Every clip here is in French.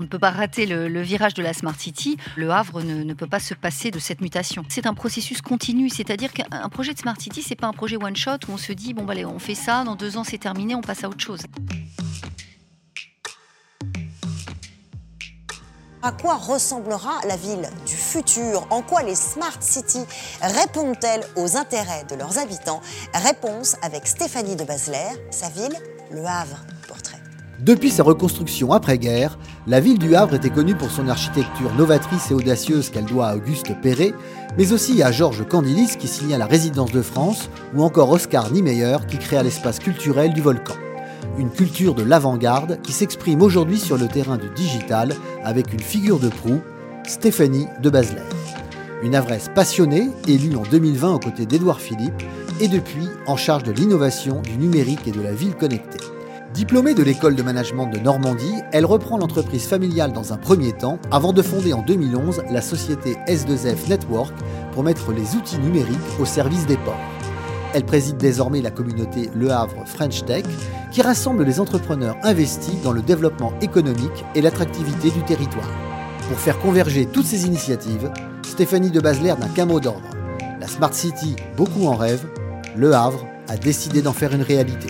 On ne peut pas rater le, virage de la Smart City. Le Havre ne, peut pas se passer de cette mutation. C'est un processus continu, c'est-à-dire qu'un projet de Smart City, c'est pas un projet one shot où on se dit bon bah allez, on fait ça, dans deux ans c'est terminé, on passe à autre chose. À quoi ressemblera la ville du futur? En quoi les Smart Cities répondent-elles aux intérêts de leurs habitants? Réponse avec Stéphanie de Basler, sa ville, Le Havre. Depuis sa reconstruction après-guerre, la ville du Havre était connue pour son architecture novatrice et audacieuse qu'elle doit à Auguste Perret, mais aussi à Georges Candilis qui signa la résidence de France, ou encore Oscar Niemeyer qui créa l'espace culturel du volcan. Une culture de l'avant-garde qui s'exprime aujourd'hui sur le terrain du digital avec une figure de proue, Stéphanie de Basler. Une avresse passionnée, élue en 2020 aux côtés d'Édouard Philippe, et depuis en charge de l'innovation, du numérique et de la ville connectée. Diplômée de l'école de management de Normandie, elle reprend l'entreprise familiale dans un premier temps avant de fonder en 2011 la société S2F Network pour mettre les outils numériques au service des ports. Elle préside désormais la communauté Le Havre French Tech qui rassemble les entrepreneurs investis dans le développement économique et l'attractivité du territoire. Pour faire converger toutes ces initiatives, Stéphanie de Basler n'a qu'un mot d'ordre. La Smart City, beaucoup en rêve, Le Havre a décidé d'en faire une réalité.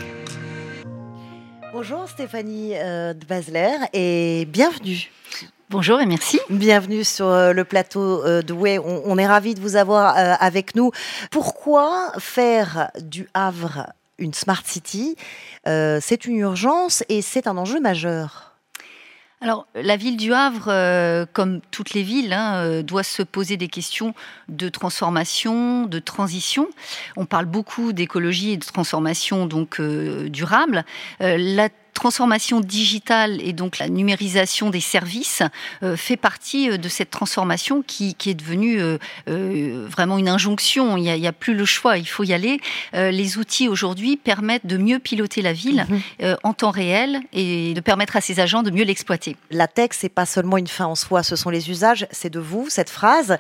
Bonjour Stéphanie euh, de Basler et bienvenue. Bonjour et merci. Bienvenue sur euh, le plateau euh, de Way. On, est ravis de vous avoir avec nous. Pourquoi faire du Havre une smart city? C'est une urgence et c'est un enjeu majeur. Alors, la ville du Havre, comme toutes les villes, hein, doit se poser des questions de transformation, de transition. On parle beaucoup d'écologie et de transformation donc durable. la transformation digitale et donc la numérisation des services euh, fait partie euh, de cette transformation qui, est devenue euh, vraiment une injonction. Il n'y a, plus le choix, il faut y aller. les outils aujourd'hui permettent de mieux piloter la ville mhm. en temps réel et de permettre à ses agents de mieux l'exploiter. La tech, c'est pas seulement une fin en soi, ce sont les usages. C'est de vous cette phrase.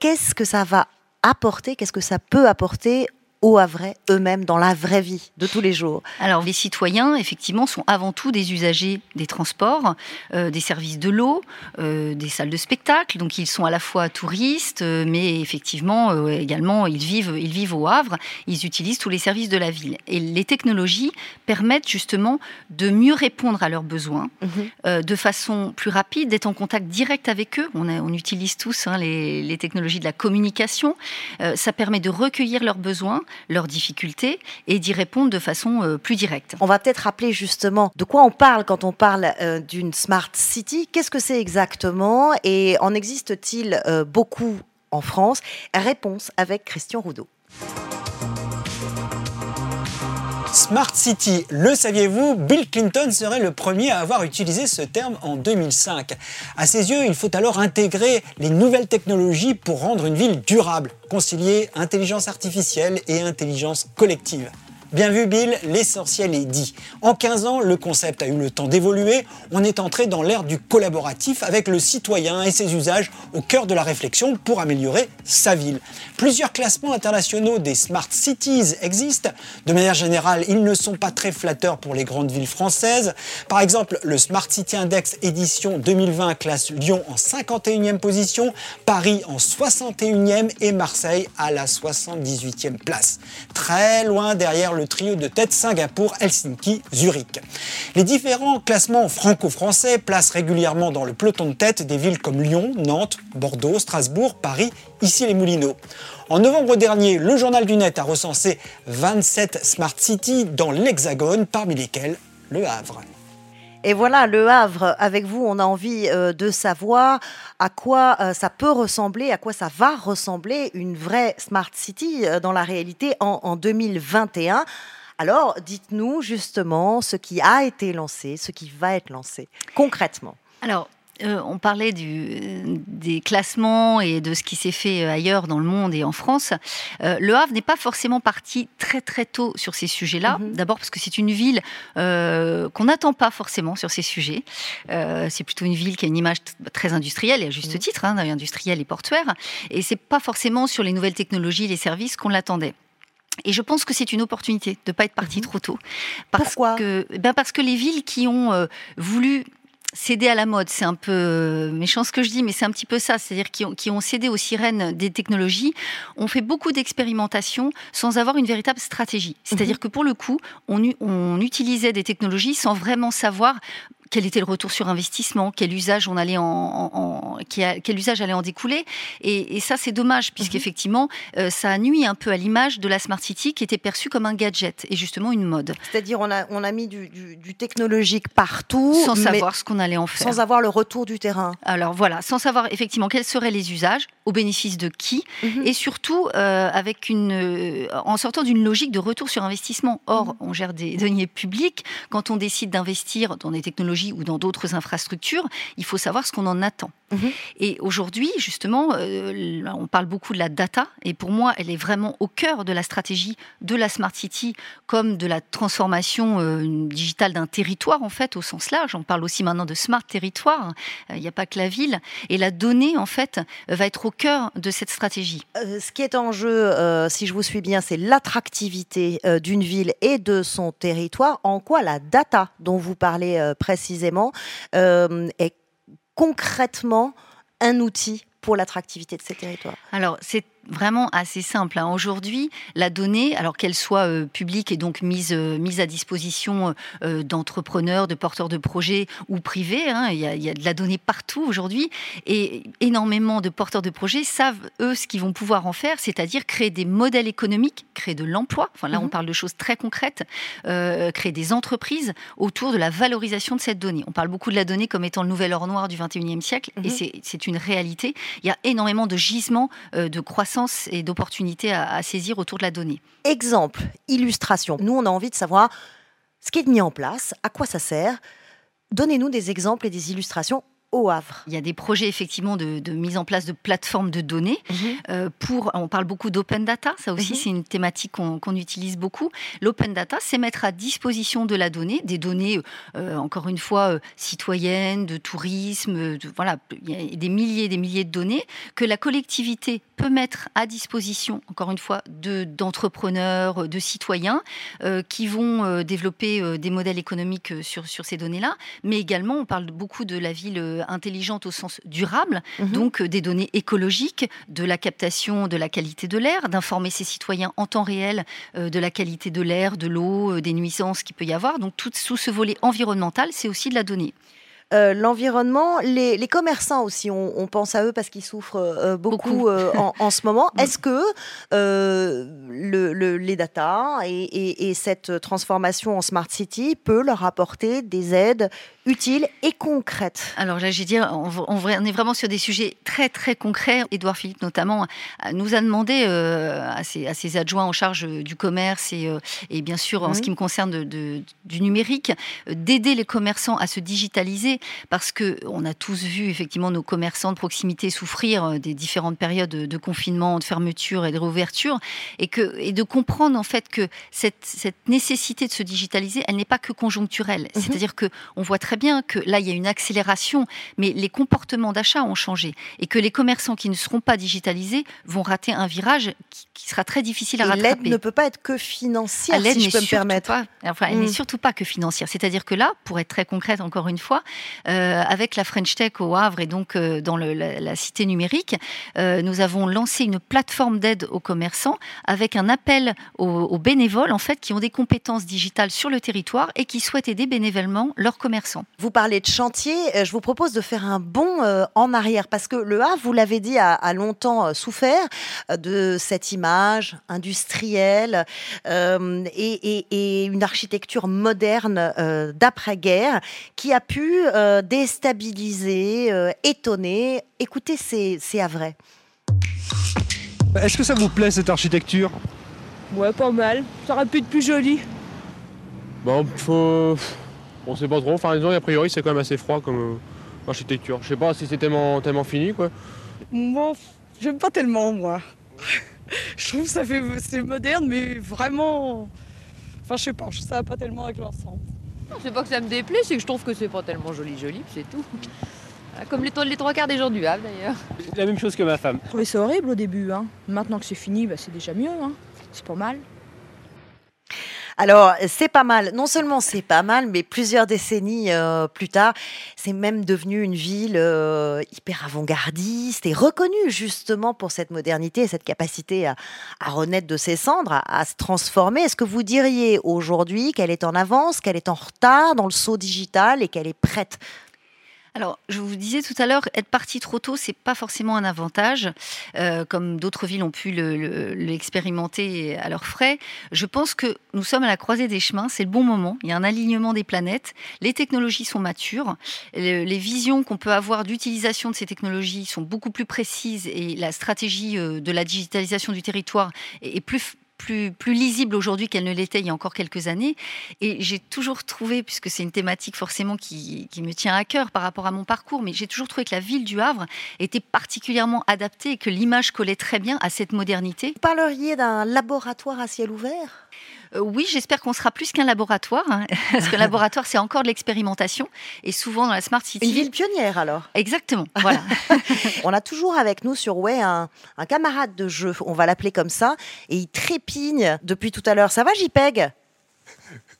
Qu'est-ce que ça va apporter? Qu'est-ce que ça peut apporter au Havre eux-mêmes dans la vraie vie de tous les jours Alors les citoyens, effectivement, sont avant tout des usagers des transports, euh, des services de l'eau, euh, des salles de spectacle. Donc ils sont à la fois touristes, euh, mais effectivement également ils vivent, ils vivent au Havre. Ils utilisent tous les services de la ville. Et les technologies permettent justement de mieux répondre à leurs besoins, mhm. de façon plus rapide, d'être en contact direct avec eux. On, on utilise tous hein, les, les, technologies de la communication. ça permet de recueillir leurs besoins leurs difficultés et d'y répondre de façon euh, plus directe. On va peut-être rappeler justement de quoi on parle quand on parle euh, d'une smart city. Qu'est-ce que c'est exactement et en existe-t-il euh, beaucoup en France? Réponse avec Christian Roudot. Smart City, le saviez-vous Bill Clinton serait le premier à avoir utilisé ce terme en 2005. À ses yeux, il faut alors intégrer les nouvelles technologies pour rendre une ville durable, concilier intelligence artificielle et intelligence collective. Bien vu Bill, l'essentiel est dit. En 15 ans, le concept a eu le temps d'évoluer. On est entré dans l'ère du collaboratif avec le citoyen et ses usages au cœur de la réflexion pour améliorer sa ville. Plusieurs classements internationaux des Smart Cities existent. De manière générale, ils ne sont pas très flatteurs pour les grandes villes françaises. Par exemple, le Smart City Index édition 2020 classe Lyon en 51e position, Paris en 61e et Marseille à la 78e place. Très loin derrière le trio de tête Singapour, Helsinki, Zurich. Les différents classements franco-français placent régulièrement dans le peloton de tête des villes comme Lyon, Nantes, Bordeaux, Strasbourg, Paris, ici les Moulineaux. En novembre dernier, le journal du net a recensé 27 Smart Cities dans l'Hexagone, parmi lesquelles le Havre. Et voilà, Le Havre, avec vous, on a envie euh, de savoir à quoi euh, ça peut ressembler, à quoi ça va ressembler une vraie Smart City euh, dans la réalité en, en 2021. Alors, dites-nous justement ce qui a été lancé, ce qui va être lancé concrètement. Alors, euh, on parlait des classements et de ce qui s'est fait euh, ailleurs dans le monde et en France. Euh, le Havre n'est pas forcément parti très très tôt sur ces sujets-là. Mhm. D'abord parce que c'est une ville qu'on n'attend pas forcément sur ces sujets. c'est plutôt une ville qui a une image très industrielle et à juste mhm. titre, hein, industrielle et portuaire. Et c'est pas forcément sur les nouvelles technologies, les services qu'on l'attendait. Et je pense que c'est une opportunité de ne pas être parti mhm. trop tôt. Parce Pourquoi? que, ben Parce que les villes qui ont voulu cédé à la mode, c'est un peu méchant ce que je dis, mais c'est un petit peu ça, c'est-à-dire qui ont, qui ont cédé aux sirènes des technologies, ont fait beaucoup d'expérimentations sans avoir une véritable stratégie. C'est-à-dire mhm. que pour le coup, on, on utilisait des technologies sans vraiment savoir quel était le retour sur investissement, quel usage on allait en, quel usage allait en découler. Et, ça, c'est dommage, puisqu'effectivement, mhm. euh, ça nuit un peu à l'image de la Smart City qui était perçue comme un gadget et justement une mode. C'est-à-dire, on a, on a mis du, technologique partout. Sans savoir ce qu'on allait en faire. Sans avoir le retour du terrain. Alors voilà, sans savoir effectivement quels seraient les usages, au bénéfice de qui, mhm. et surtout euh, avec une, euh, en sortant d'une logique de retour sur investissement. Or, mhm. on gère des deniers publics. Quand on décide d'investir dans des technologies, ou dans d'autres infrastructures, il faut savoir ce qu'on en attend. Mhm. Et aujourd'hui, justement, euh, on parle beaucoup de la data, et pour moi, elle est vraiment au cœur de la stratégie de la Smart City, comme de la transformation euh, digitale d'un territoire, en fait, au sens large. On parle aussi maintenant de smart territoire, il n'y a pas que la ville. Et la donnée, en fait, va être au cœur de cette stratégie. Euh, ce qui est en jeu, si je vous suis bien, c'est l'attractivité d'une ville et de son territoire. En quoi la data dont vous parlez précisément est concrètement un outil pour l'attractivité de ces territoires? Vraiment assez simple. Hein. Aujourd'hui, la donnée, alors qu'elle soit euh, publique et donc mise, euh, mise à disposition euh, d'entrepreneurs, de porteurs de projets ou privés, hein, il, y a, de la donnée partout aujourd'hui, et énormément de porteurs de projets savent, eux, ce qu'ils vont pouvoir en faire, c'est-à-dire créer des modèles économiques, créer de l'emploi, enfin là on mhm. parle de choses très concrètes, créer des entreprises autour de la valorisation de cette donnée. On parle beaucoup de la donnée comme étant le nouvel or noir du 21e siècle, et mhm. c'est une réalité. Il y a énormément de gisements de croissance et d'opportunités à, saisir autour de la donnée. Exemple, illustration. Nous, on a envie de savoir ce qui est mis en place, à quoi ça sert. Donnez-nous des exemples et des illustrations au Havre. Il y a des projets effectivement de, mise en place de plateformes de données. Mhm. Euh, pour, on parle beaucoup d'open data, ça aussi mhm. c'est une thématique qu'on utilise beaucoup. L'open data, c'est mettre à disposition de la donnée, des données, euh, encore une fois, euh, citoyennes, de tourisme, voilà, il y a des milliers et des milliers de données que la collectivité peut mettre à disposition, encore une fois, d'entrepreneurs, de, citoyens qui vont développer des modèles économiques sur, sur ces données-là. Mais également, on parle beaucoup de la ville intelligente au sens durable, mhm. donc euh, des données écologiques, de la captation de la qualité de l'air, d'informer ses citoyens en temps réel euh, de la qualité de l'air, de l'eau, euh, des nuisances qu'il peut y avoir. Donc tout sous ce volet environnemental, c'est aussi de la donnée. L'environnement, les, commerçants aussi, on, pense à eux parce qu'ils souffrent beaucoup, en, ce moment. Est-ce que le, les data et, et, cette transformation en smart city peut leur apporter des aides utile et concrète. Alors là, j'ai dit, on, on, est vraiment sur des sujets très très concrets. Édouard Philippe notamment nous a demandé euh, à, ses, adjoints en charge du commerce et, euh, et bien sûr en ce qui me concerne de, du numérique, d'aider les commerçants à se digitaliser parce que on a tous vu effectivement nos commerçants de proximité souffrir euh, des différentes périodes de confinement, de fermeture et de réouverture et que et de comprendre en fait que cette, cette nécessité de se digitaliser, elle n'est pas que conjoncturelle. Mhm. C'est-à-dire que on voit très bien que là, il y a une accélération, mais les comportements d'achat ont changé et que les commerçants qui ne seront pas digitalisés vont rater un virage qui, sera très difficile à et rattraper. L'aide ne peut pas être que financière, si je peux me permettre. Pas, enfin, elle n'est mm. surtout pas que financière. C'est-à-dire que là, pour être très concrète encore une fois, euh, avec la French Tech au Havre et donc euh, dans la, cité numérique, euh, nous avons lancé une plateforme d'aide aux commerçants avec un appel aux, bénévoles en fait qui ont des compétences digitales sur le territoire et qui souhaitent aider bénévolement leurs commerçants. Vous parlez de chantier, je vous propose de faire un bond en arrière parce que le Havre, vous l'avez dit, a, longtemps souffert de cette image industrielle et, une architecture moderne d'après-guerre qui a pu déstabiliser, étonner. Écoutez, c'est à vrai. Est-ce que ça vous plaît cette architecture? Ouais, pas mal. Ça aurait pu être plus joli. Bon, faut on sait pas trop. Enfin, disons, a priori, c'est quand même assez froid comme euh, architecture. Je sais pas si c'est tellement, tellement fini, quoi. Moi, j'aime pas tellement, moi. je trouve que ça fait, c'est moderne, mais vraiment. Enfin, je sais pas, ça va pas tellement avec l'ensemble. C'est pas que ça me déplaît, c'est que je trouve que c'est pas tellement joli, joli, c'est tout. Comme les, les, trois quarts des gens du Havre d'ailleurs. La même chose que ma femme. Je trouvais ça horrible au début. Hein. Maintenant que c'est fini, bah, c'est déjà mieux. Hein. C'est pas mal. Alors, c'est pas mal. Non seulement c'est pas mal, mais plusieurs décennies euh, plus tard, c'est même devenu une ville euh, hyper avant-gardiste et reconnue justement pour cette modernité et cette capacité à, renaître de ses cendres, à, à se transformer. Est-ce que vous diriez aujourd'hui qu'elle est en avance, qu'elle est en retard dans le saut digital et qu'elle est prête alors, je vous disais tout à l'heure, être parti trop tôt, c'est pas forcément un avantage, euh, comme d'autres villes ont pu le- le- l'expérimenter à leurs frais. Je pense que nous sommes à la croisée des chemins, c'est le bon moment. Il y a un alignement des planètes, les technologies sont matures, le- les visions qu'on peut avoir d'utilisation de ces technologies sont beaucoup plus précises et la stratégie euh, de la digitalisation du territoire est plus plus, lisible aujourd'hui qu'elle ne l'était il y a encore quelques années. Et j'ai toujours trouvé, puisque c'est une thématique forcément qui, qui me tient à cœur par rapport à mon parcours, mais j'ai toujours trouvé que la ville du Havre était particulièrement adaptée et que l'image collait très bien à cette modernité. Vous parleriez d'un laboratoire à ciel ouvert? Oui, j'espère qu'on sera plus qu'un laboratoire, hein, parce que laboratoire, c'est encore de l'expérimentation. Et souvent dans la Smart City. Une ville pionnière alors Exactement, voilà. On a toujours avec nous sur Way un, un camarade de jeu, on va l'appeler comme ça, et il trépigne depuis tout à l'heure. Ça va, JPEG?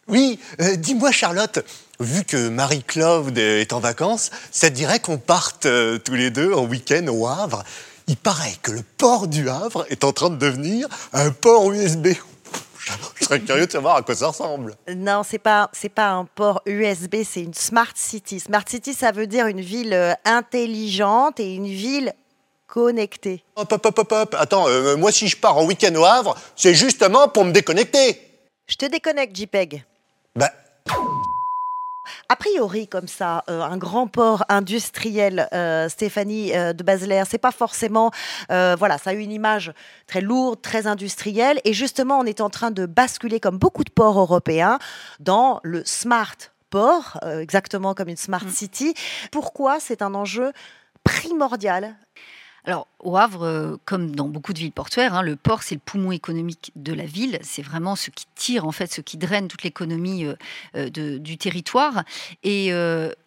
Oui, euh, dis-moi Charlotte, vu que Marie-Claude est en vacances, ça te dirait qu'on parte euh, tous les deux en week-end au Havre? Il paraît que le port du Havre est en train de devenir un port USB. Je serais curieux de savoir à quoi ça ressemble. Non, c'est pas c'est pas un port USB, c'est une smart city. Smart city, ça veut dire une ville euh, intelligente et une ville connectée. Hop, hop, hop, hop, hop. Attends, euh, moi si je pars en week-end au Havre, c'est justement pour me déconnecter. Je te déconnecte, JPEG. Bah, A priori, comme ça, euh, un grand port industriel, euh, Stéphanie euh, de Baselaire, c'est pas forcément, voilà, ça a une image très lourde, très industrielle, et justement, on est en train de basculer, comme beaucoup de ports européens, dans le smart port, exactement comme une smart city. Pourquoi c'est un enjeu primordial Alors, au Havre, euh, comme dans beaucoup de villes portuaires, hein, le port, c'est le poumon économique de la ville. C'est vraiment ce qui tire, en fait, ce qui draine toute l'économie euh, euh, du territoire. Et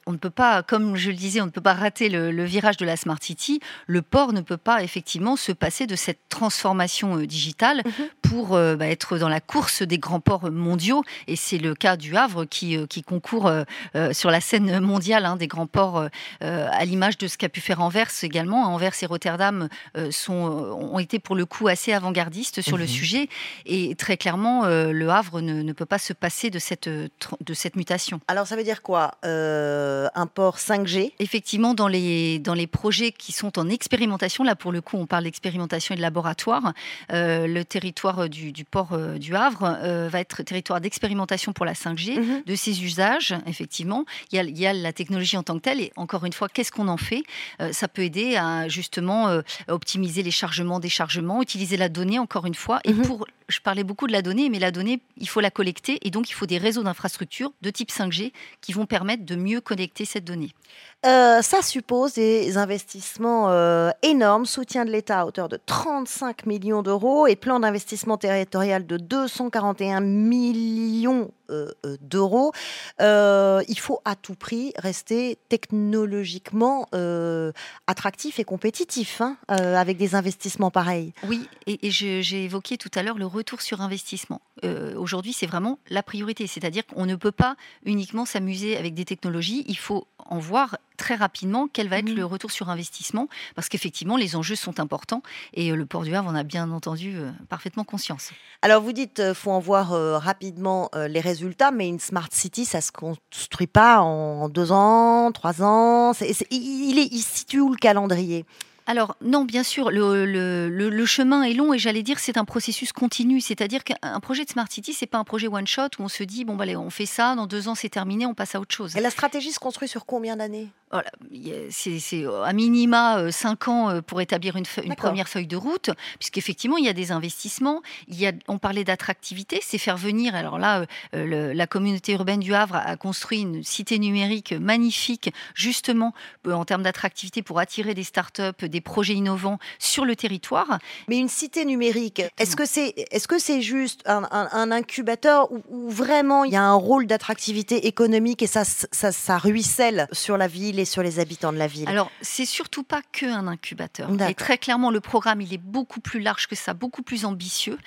on ne peut pas, comme je le disais, on ne peut pas rater le, le virage de la Smart City. Le port ne peut pas, effectivement, se passer de cette transformation euh, digitale pour euh, bah, être dans la course des grands ports mondiaux. Et c'est le cas du Havre qui, euh, qui concourt euh, sur la scène mondiale hein, des grands ports, euh, à l'image de ce qu'a pu faire Anvers également. Anvers et Rotterdam sont, ont été pour le coup assez avant-gardistes sur le sujet. Et très clairement, le Havre ne, ne peut pas se passer de cette, tr- de cette mutation. Alors, ça veut dire quoi? Euh, Un port 5G Effectivement, dans les, dans les projets qui sont en expérimentation, là pour le coup on parle d'expérimentation et de laboratoire, euh, le territoire du, du port euh, du Havre euh, va être territoire d'expérimentation pour la 5G, Mhm. de ses usages, effectivement. Il y, a, il y a la technologie en tant que telle et encore une fois, qu'est-ce qu'on en fait? Ça peut aider à justement optimiser les chargements, déchargements, utiliser la donnée encore une fois. Et Mhm. pour, je parlais beaucoup de la donnée, mais la donnée, il faut la collecter et donc il faut des réseaux d'infrastructures de type 5G qui vont permettre de mieux connecter cette donnée. Euh, ça suppose des investissements euh, énormes, soutien de l'État à hauteur de 35 millions d'euros et plan d'investissement territorial de 241 millions d'euros. Euh, il faut à tout prix rester technologiquement euh, attractif et compétitif hein, euh, avec des investissements pareils. Oui, et, j'ai évoqué tout à l'heure le retour sur investissement. Euh, Aujourd'hui, c'est vraiment la priorité, c'est-à-dire qu'on ne peut pas uniquement s'amuser avec des technologies, il faut en voir très rapidement quel va être Mhm. le retour sur investissement, parce qu'effectivement, les enjeux sont importants, et euh, le port du Havre en a bien entendu euh, parfaitement conscience. Alors vous dites, euh, faut en voir euh, rapidement euh, les résultats, mais une smart city, ça se construit pas en deux ans, trois ans. Il, il est, il situe où le calendrier? Alors non, bien sûr, le, le- le- le chemin est long et j'allais dire c'est un processus continu. C'est-à-dire qu'un projet de Smart City, c'est pas un projet one shot où on se dit bon bah allez, on fait ça, dans deux ans c'est terminé, on passe à autre chose. Et la stratégie se construit sur combien d'années? Voilà, a- c'est à minima euh, cinq ans euh, pour établir une, première feuille de route, puisqu'effectivement il y a des investissements. Il y a, on parlait d'attractivité, c'est faire venir. Alors là, euh, euh, le- la communauté urbaine du Havre a, construit une cité numérique magnifique, justement euh, en termes d'attractivité pour attirer des startups, des des projets innovants sur le territoire. Mais une cité numérique, est-ce que c'est est -ce que c'est juste un, incubateur où, vraiment il y a un rôle d'attractivité économique et ça, ça, ça, ruisselle sur la ville et sur les habitants de la ville? Alors, c'est surtout pas que un incubateur. Et très clairement, le programme, il est beaucoup plus large que ça, beaucoup plus ambitieux.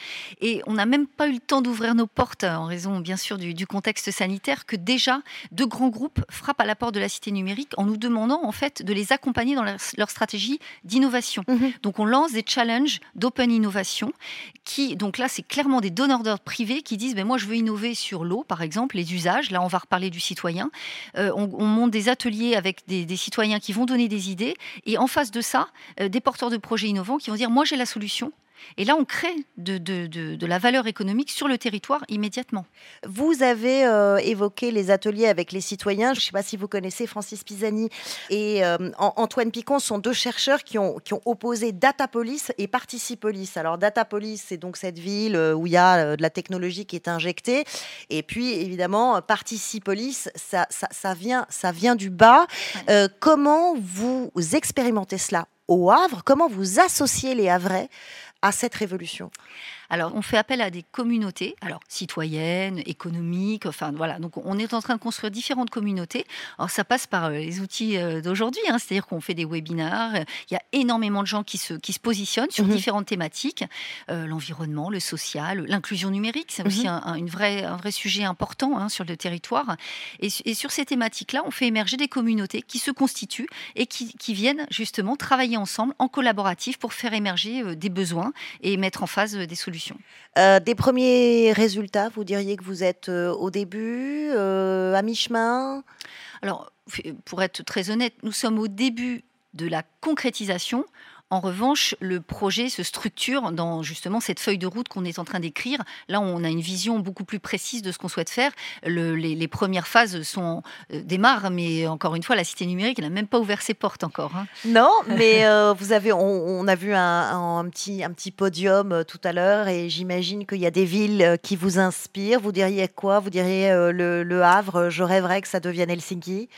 Et on n'a même pas eu le temps d'ouvrir nos portes, en raison bien sûr du, du contexte sanitaire, que déjà de grands groupes frappent à la porte de la cité numérique en nous demandant en fait de les accompagner dans leur, stratégie d'innovation. Mhm. Donc on lance des challenges d'open innovation qui, donc là c'est clairement des donneurs d'ordre privés qui disent ben moi je veux innover sur l'eau par exemple, les usages, là on va reparler du citoyen. Euh, on, monte des ateliers avec des, citoyens qui vont donner des idées et en face de ça, euh, des porteurs de projets innovants qui vont dire moi j'ai la solution, et là, on crée de, la valeur économique sur le territoire immédiatement. Vous avez euh, évoqué les ateliers avec les citoyens. Je ne sais pas si vous connaissez Francis Pisani et euh, Antoine Picon sont deux chercheurs qui ont, qui ont opposé Datapolis et Participolis. Alors Datapolis, c'est donc cette ville euh, où il y a de la technologie qui est injectée. Et puis, évidemment, Participolis, ça, ça, vient, ça vient du bas. comment vous expérimentez cela au Havre? Comment vous associez les Havrais à cette révolution? Alors, on fait appel à des communautés, alors citoyennes, économiques, enfin voilà. Donc, on est en train de construire différentes communautés. Alors, ça passe par euh, les outils euh, d'aujourd'hui, hein. c'est-à-dire qu'on fait des webinaires. Il y a énormément de gens qui se, qui se positionnent sur mhm. différentes thématiques euh, l'environnement, le social, l'inclusion numérique, c'est aussi mhm. un, une vraie, un vrai sujet important hein, sur le territoire. Et, sur ces thématiques-là, on fait émerger des communautés qui se constituent et qui, qui viennent justement travailler ensemble en collaboratif pour faire émerger des besoins et mettre en phase des solutions. Euh, des premiers résultats, vous diriez que vous êtes euh, au début, euh, à mi-chemin? Alors, pour être très honnête, nous sommes au début de la concrétisation. En revanche, le projet se structure dans justement cette feuille de route qu'on est en train d'écrire. Là, on a une vision beaucoup plus précise de ce qu'on souhaite faire. les, premières phases sont euh, démarrent, mais encore une fois, la cité numérique n'a même pas ouvert ses portes encore. Hein. Non, mais euh, vous avez, on, a vu un, petit, un petit podium euh, tout à l'heure, et j'imagine qu'il y a des villes qui vous inspirent. Vous diriez quoi? Vous diriez le, le Havre. Je rêverais que ça devienne Helsinki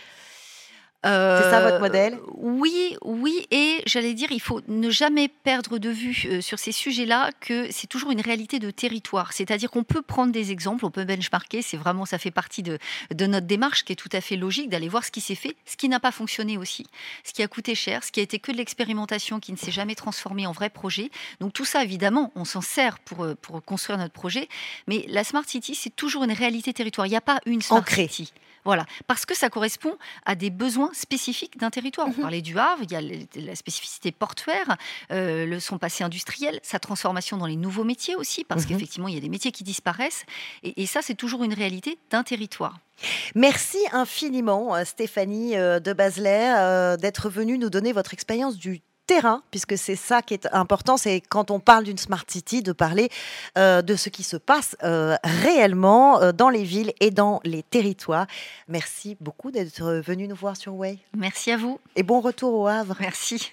c'est ça votre modèle? euh, Oui, oui, et j'allais dire, il faut ne jamais perdre de vue euh, sur ces sujets-là que c'est toujours une réalité de territoire. C'est-à-dire qu'on peut prendre des exemples, on peut benchmarker, c'est vraiment, ça fait partie de, de notre démarche qui est tout à fait logique d'aller voir ce qui s'est fait, ce qui n'a pas fonctionné aussi, ce qui a coûté cher, ce qui a été que de l'expérimentation qui ne s'est jamais transformé en vrai projet. Donc tout ça, évidemment, on s'en sert pour, euh, pour construire notre projet, mais la Smart City, c'est toujours une réalité territoire. Il n'y a pas une Smart City. Voilà, parce que ça correspond à des besoins spécifiques d'un territoire. On mhm. parlait du Havre, il y a la spécificité portuaire, euh, le son passé industriel, sa transformation dans les nouveaux métiers aussi, parce mhm. qu'effectivement, il y a des métiers qui disparaissent. Et, ça, c'est toujours une réalité d'un territoire. Merci infiniment, euh, Stéphanie euh, de Basler, d'être venue nous donner votre expérience du terrain, puisque c'est ça qui est important, c'est quand on parle d'une smart city, de parler euh, de ce qui se passe euh, réellement euh, dans les villes et dans les territoires. Merci beaucoup d'être venu nous voir sur Way. Merci à vous. Et bon retour au Havre. Merci.